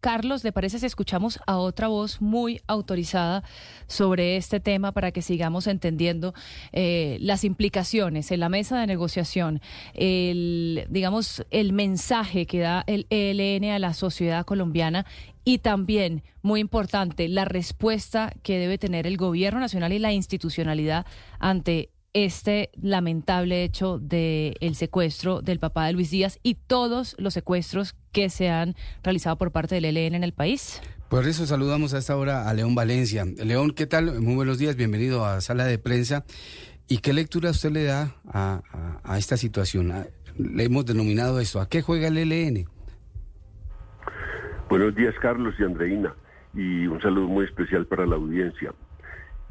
Carlos, ¿le parece si escuchamos a otra voz muy autorizada sobre este tema para que sigamos entendiendo eh, las implicaciones en la mesa de negociación, el, digamos, el mensaje que da el ELN a la sociedad colombiana y también, muy importante, la respuesta que debe tener el gobierno nacional y la institucionalidad ante este lamentable hecho del el secuestro del papá de Luis Díaz y todos los secuestros que se han realizado por parte del ELN en el país? Por eso saludamos a esta hora a León Valencia. León, ¿qué tal? Muy buenos días, bienvenido a Sala de Prensa. ¿Y qué lectura usted le da a, a esta situación? Le hemos denominado esto. ¿A qué juega el ELN? Buenos días, Carlos y Andreina, y un saludo muy especial para la audiencia.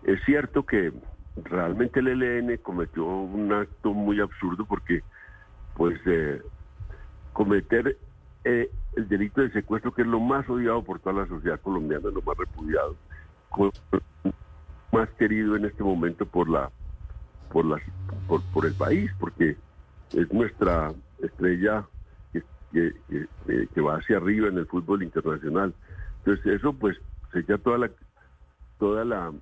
Es cierto que realmente el ELN cometió un acto muy absurdo porque, pues, eh, cometer eh, el delito de secuestro, que es lo más odiado por toda la sociedad colombiana, lo más repudiado, más querido en este momento por la por las por, el país, porque es nuestra estrella que, va hacia arriba en el fútbol internacional. Entonces eso pues sería toda la toda la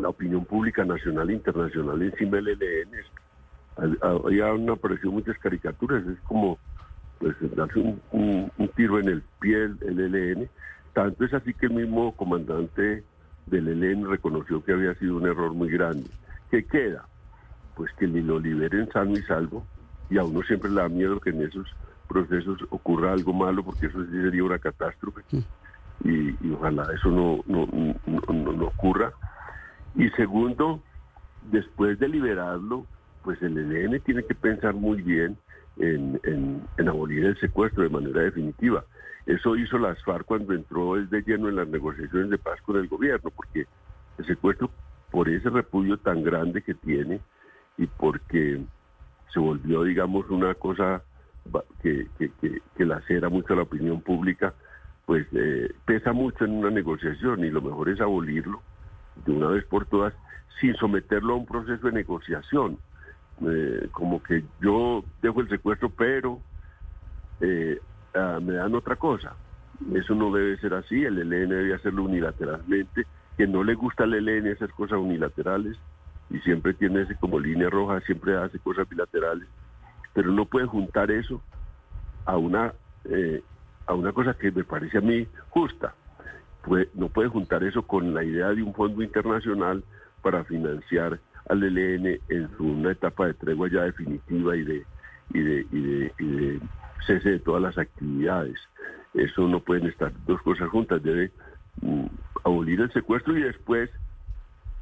la opinión pública nacional e internacional encima del ELN. Había aparecido muchas caricaturas, es como pues darse un, tiro en el pie el, ELN. Tanto es así que el mismo comandante del ELN reconoció que había sido un error muy grande. ¿Qué queda? Pues que ni lo liberen sano y salvo, y a uno siempre le da miedo que en esos procesos ocurra algo malo, porque eso sí sería una catástrofe, y, ojalá eso no, no, no, no ocurra y segundo, después de liberarlo, pues el ELN tiene que pensar muy bien en, en, abolir el secuestro de manera definitiva. Eso hizo las FARC cuando entró de lleno en las negociaciones de paz con el gobierno, porque el secuestro, por ese repudio tan grande que tiene y porque se volvió, digamos, una cosa que, que, que, lacera mucho la opinión pública, pues eh, pesa mucho en una negociación y lo mejor es abolirlo de una vez por todas sin someterlo a un proceso de negociación. Eh, como que yo dejo el secuestro, pero eh, ah, me dan otra cosa. Eso no debe ser así, el ELN debe hacerlo unilateralmente, que no le gusta al ELN hacer cosas unilaterales y siempre tiene ese como línea roja, siempre hace cosas bilaterales, pero no puede juntar eso a una, eh, a una cosa que me parece a mí justa no puede juntar eso con la idea de un fondo internacional para financiar al ELN en su, una etapa de tregua ya definitiva y de, y de, y de, cese de todas las actividades. Eso no pueden estar dos cosas juntas, debe mm, abolir el secuestro y después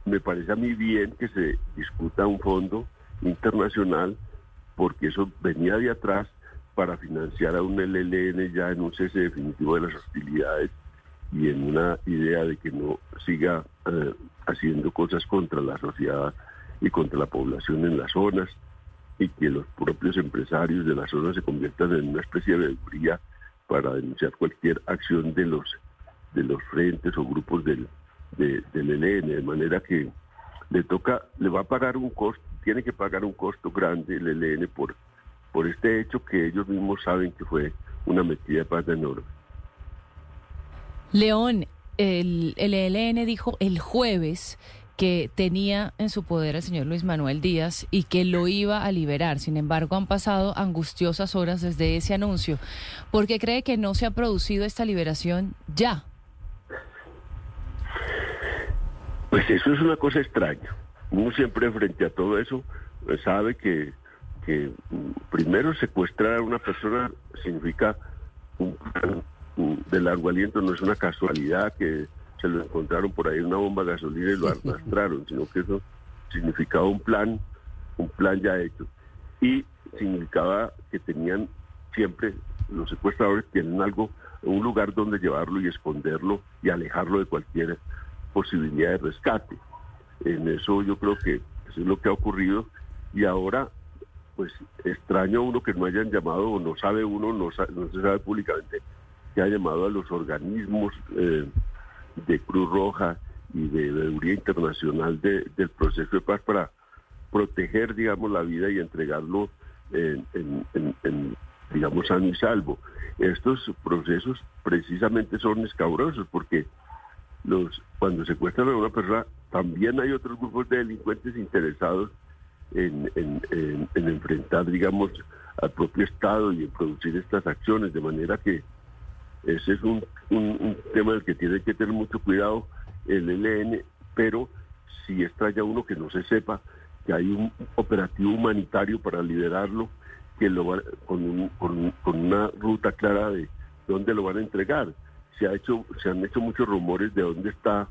me parece a mí bien que se discuta un fondo internacional porque eso venía de atrás para financiar a un LLN ya en un cese definitivo de las hostilidades y en una idea de que no siga eh, haciendo cosas contra la sociedad y contra la población en las zonas y que los propios empresarios de la zona se conviertan en una especie de veeduría para denunciar cualquier acción de los de los frentes o grupos del, del ELN, de manera que le toca, le va a pagar un costo, tiene que pagar un costo grande el ELN por, por este hecho que ellos mismos saben que fue una metida de pata enorme. León, el, ELN dijo el jueves que tenía en su poder al señor Luis Manuel Díaz y que lo iba a liberar. Sin embargo, han pasado angustiosas horas desde ese anuncio. ¿Por qué cree que no se ha producido esta liberación ya? Pues eso es una cosa extraña. Uno siempre frente a todo eso sabe que, que mm, primero secuestrar a una persona significa un de largo aliento, no es una casualidad que se lo encontraron por ahí en una bomba de gasolina y lo arrastraron, sino que eso significaba un plan, un plan ya hecho. Y significaba que tenían siempre, los secuestradores tienen algo, un lugar donde llevarlo y esconderlo y alejarlo de cualquier posibilidad de rescate. En eso yo creo que eso es lo que ha ocurrido y ahora pues extraño uno que no hayan llamado o no sabe uno, no, no se sabe públicamente que ha llamado a los organismos eh, de Cruz Roja y de Veeduría Internacional del proceso de paz para proteger, digamos, la vida y entregarlo en, digamos, sano y salvo. Estos procesos precisamente son escabrosos porque los cuando secuestran a una persona también hay otros grupos de delincuentes interesados en, enfrentar, digamos, al propio Estado y en producir estas acciones, de manera que ese es un, un, tema del que tiene que tener mucho cuidado el ELN, pero si extraña uno que no se sepa que hay un operativo humanitario para liberarlo, que lo va, con, con, una ruta clara de dónde lo van a entregar. Se, ha hecho, se han hecho muchos rumores de dónde está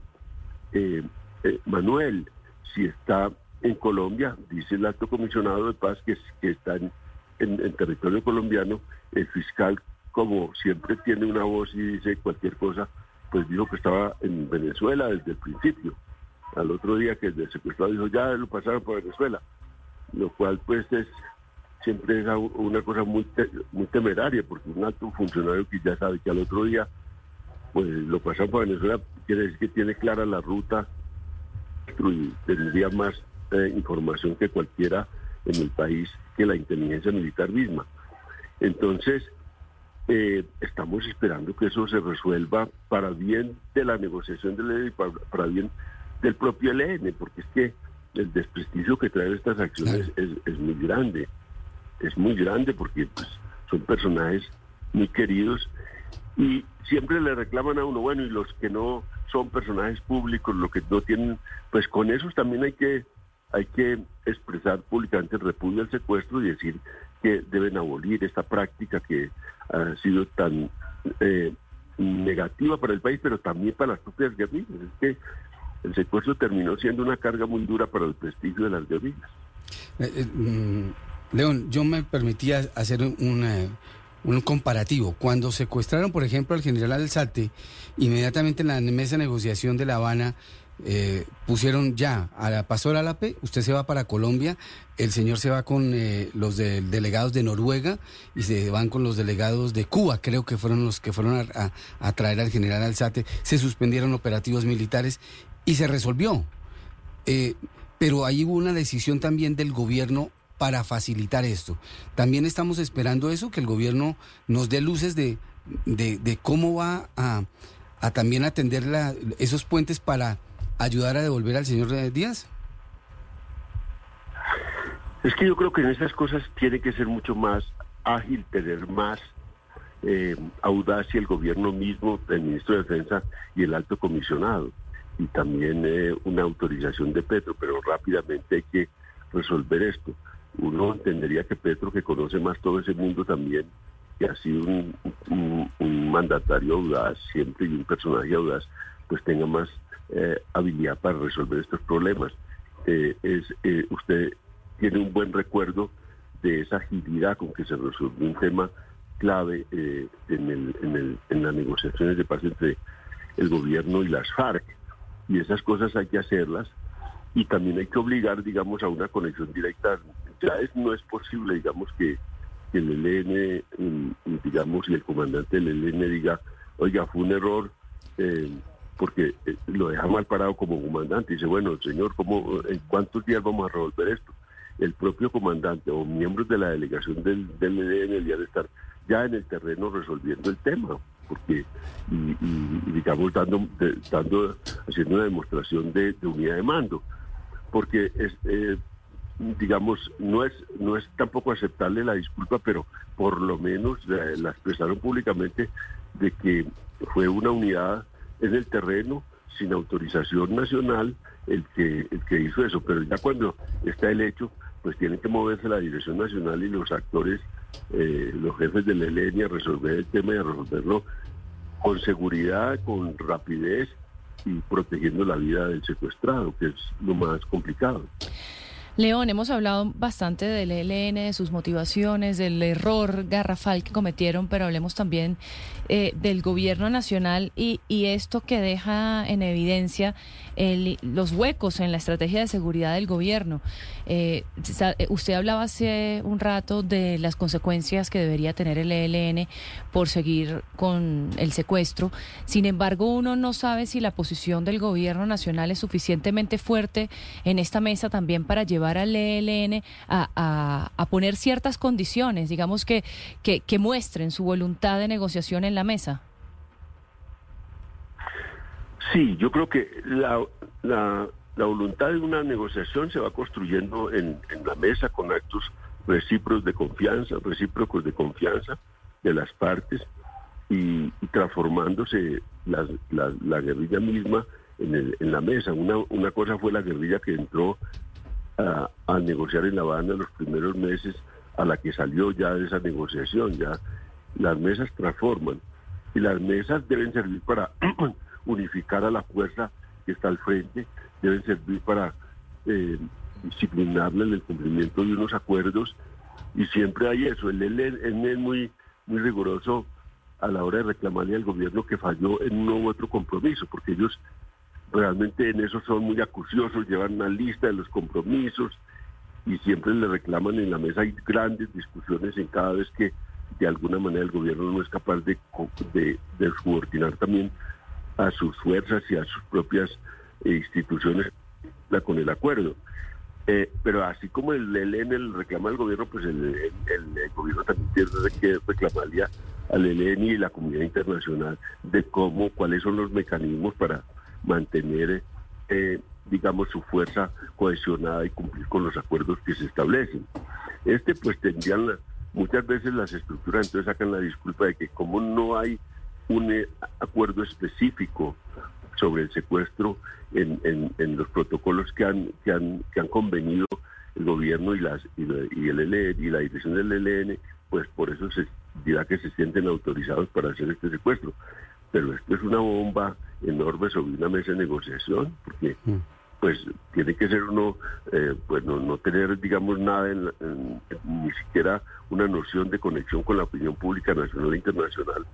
eh, eh, Manuel, si está en Colombia, dice el alto comisionado de paz que, está en, territorio colombiano, el fiscal como siempre tiene una voz y dice cualquier cosa, pues dijo que estaba en Venezuela desde el principio. Al otro día que el secuestrado dijo ya lo pasaron por Venezuela, lo cual pues es siempre es una cosa muy muy temeraria porque un alto funcionario que ya sabe que al otro día pues lo pasaron por Venezuela quiere decir que tiene clara la ruta y tendría más eh, información que cualquiera en el país que la inteligencia militar misma. Entonces, eh, estamos esperando que eso se resuelva para bien de la negociación de ley y para, bien del propio ELN, porque es que el desprestigio que traen estas acciones es, muy grande, es muy grande porque pues, son personajes muy queridos y siempre le reclaman a uno, bueno, y los que no son personajes públicos, lo que no tienen, pues con esos también hay que hay que expresar públicamente el repudio al secuestro y decir que deben abolir esta práctica que ha sido tan eh, negativa para el país, pero también para las propias guerrillas. Es que el secuestro terminó siendo una carga muy dura para el prestigio de las guerrillas. Eh, eh, mm, León, yo me permitía hacer un, un comparativo. Cuando secuestraron, por ejemplo, al general Alzate, inmediatamente en la mesa de negociación de La Habana, eh, pusieron ya a la Pastor Álape, usted se va para Colombia, el señor se va con eh, los delegados de Noruega y se van con los delegados de Cuba, creo que fueron los que fueron a, traer al general Alzate, se suspendieron operativos militares y se resolvió. Eh, pero ahí hubo una decisión también del gobierno para facilitar esto. También estamos esperando eso, que el gobierno nos dé luces de, de, cómo va a, a también atender la, esos puentes para ayudar a devolver al señor Díaz? Es que yo creo que en esas cosas tiene que ser mucho más ágil, tener más eh, audacia el gobierno mismo, el ministro de Defensa y el alto comisionado, y también eh, una autorización de Petro, pero rápidamente hay que resolver esto. Uno entendería que Petro, que conoce más todo ese mundo también, que ha sido un mandatario audaz siempre y un personaje audaz, pues tenga más eh, habilidad para resolver estos problemas. Eh, es eh, Usted tiene un buen recuerdo de esa agilidad con que se resolvió un tema clave en, el, en, el, en las negociaciones de paz entre el gobierno y las FARC. Y esas cosas hay que hacerlas y también hay que obligar, digamos, a una conexión directa. Ya es, no es posible, digamos, que, el ELN, mm, digamos, y el comandante del ELN diga, oiga, fue un error, porque eh, lo deja mal parado como comandante. Dice, bueno, señor, ¿cómo, ¿en cuántos días vamos a resolver esto? El propio comandante o miembros de la delegación del, del EDN de estar ya en el terreno resolviendo el tema, porque, y, digamos, dando, dando, haciendo una demostración de, unidad de mando, porque es, eh, digamos, no es, no es tampoco aceptarle la disculpa, pero por lo menos eh, la expresaron públicamente de que fue una unidad en el terreno sin autorización nacional el que, el que hizo eso, pero ya cuando está el hecho, pues tiene que moverse la Dirección Nacional y los actores, eh, los jefes de la ELN a resolver el tema y a resolverlo con seguridad, con rapidez y protegiendo la vida del secuestrado, que es lo más complicado. León, hemos hablado bastante del ELN, de sus motivaciones, del error garrafal que cometieron, pero hablemos también eh, del gobierno nacional y, esto que deja en evidencia los huecos en la estrategia de seguridad del gobierno. Eh, usted hablaba hace un rato de las consecuencias que debería tener el ELN por seguir con el secuestro. Sin embargo, uno no sabe si la posición del gobierno nacional es suficientemente fuerte en esta mesa también para llevar llevar al ELN a, a, poner ciertas condiciones, digamos que, que, que muestren su voluntad de negociación en la mesa? Sí, yo creo que la, la, la voluntad de una negociación se va construyendo en, en la mesa con actos recíprocos de confianza, recíprocos de confianza de las partes y, transformándose la, la, guerrilla misma en, el, en, la mesa. Una, una cosa fue la guerrilla que entró a, a negociar en La Habana los primeros meses, a la que salió ya de esa negociación. Ya las mesas transforman y las mesas deben servir para unificar a la fuerza que está al frente, deben servir para eh, disciplinarla en el cumplimiento de unos acuerdos y siempre hay eso. Él, es muy, muy riguroso a la hora de reclamarle al gobierno que falló en uno u otro compromiso, porque ellos realmente en eso son muy acuciosos, llevan una lista de los compromisos y siempre le reclaman en la mesa. Hay grandes discusiones en cada vez que de alguna manera el gobierno no es capaz de, de, de subordinar también a sus fuerzas y a sus propias eh, instituciones con el acuerdo. Eh, pero así como el ELN reclama al gobierno, pues el, gobierno también tiene que reclamarle al ELN y la comunidad internacional de cómo, cuáles son los mecanismos para mantener, eh, digamos, su fuerza cohesionada y cumplir con los acuerdos que se establecen. Este, pues tendrían muchas veces las estructuras, entonces sacan la disculpa de que como no hay un eh, acuerdo específico sobre el secuestro en, en, los protocolos que han, que han, que han convenido el gobierno y, las, y, el ELN y la dirección del ELN, pues por eso se dirá que se sienten autorizados para hacer este secuestro. Pero esto es una bomba enorme sobre una mesa de negociación, porque mm. pues tiene que ser uno, eh, pues no, tener, digamos, nada, ni siquiera una noción de conexión con la opinión pública nacional e internacional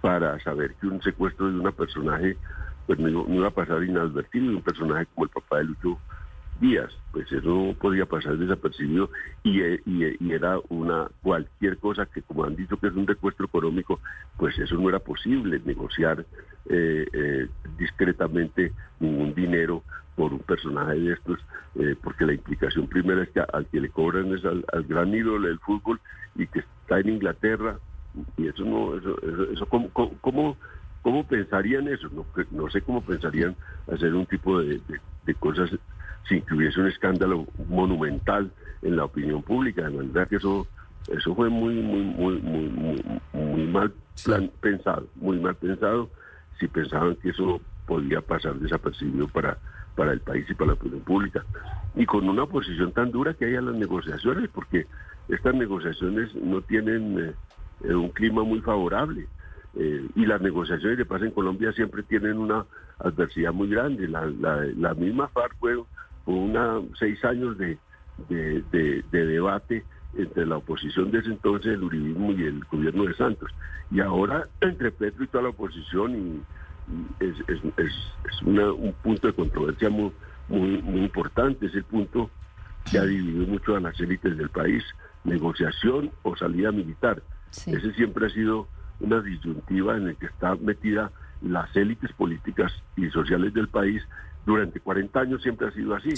para saber que un secuestro de una personaje pues no, iba a pasar inadvertido y un personaje como el papá de Lucho Díaz, pues eso podía pasar desapercibido y, eh, eh, y, era una cualquier cosa que como han dicho que es un secuestro económico, pues eso no era posible, negociar eh, discretamente ningún dinero por un personaje de estos, porque la implicación primera es que al que le cobran es al, gran ídolo del fútbol y que está en Inglaterra y eso no, eso, eso, ¿cómo, cómo, cómo, pensarían eso? No, no sé cómo pensarían hacer un tipo de, cosas sin que hubiese un escándalo monumental en la opinión pública. De manera que eso, eso fue muy, muy, muy, muy, muy, mal plan, pensado, muy mal pensado si pensaban que eso podía pasar desapercibido para, para el país y para la opinión pública. Y con una posición tan dura que hay a las negociaciones, porque estas negociaciones no tienen eh, eh, un clima muy favorable. Eh, y las negociaciones de paz en Colombia siempre tienen una adversidad muy grande. La, la, misma FARC fue, una, seis años de, de, debate entre la oposición de ese entonces, el uribismo y el gobierno de Santos. Y ahora entre Petro y toda la oposición y, es, es, es, un punto de controversia muy, muy, muy importante, es el punto que ha dividido mucho a las élites del país, negociación o salida militar. Ese siempre ha sido una disyuntiva en la que está metida las élites políticas y sociales del país. Durante 40 años siempre ha sido así.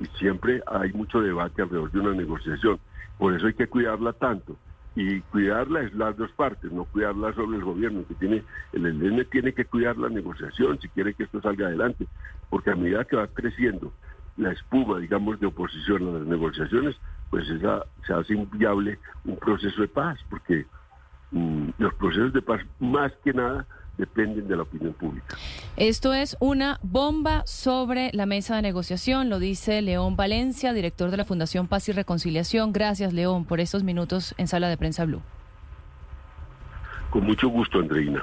Y siempre hay mucho debate alrededor de una negociación. Por eso hay que cuidarla tanto. Y cuidarla es las dos partes, no cuidarla solo el gobierno, que tiene, el ELN tiene que cuidar la negociación si quiere que esto salga adelante. Porque a medida que va creciendo la espuma, digamos, de oposición a las negociaciones, pues esa, se hace inviable un proceso de paz, porque mm, los procesos de paz más que nada dependen de la opinión pública. Esto es una bomba sobre la mesa de negociación, lo dice León Valencia, director de la Fundación Paz y Reconciliación. Gracias, León, por estos minutos en Sala de Prensa Blue. Con mucho gusto, Andreina.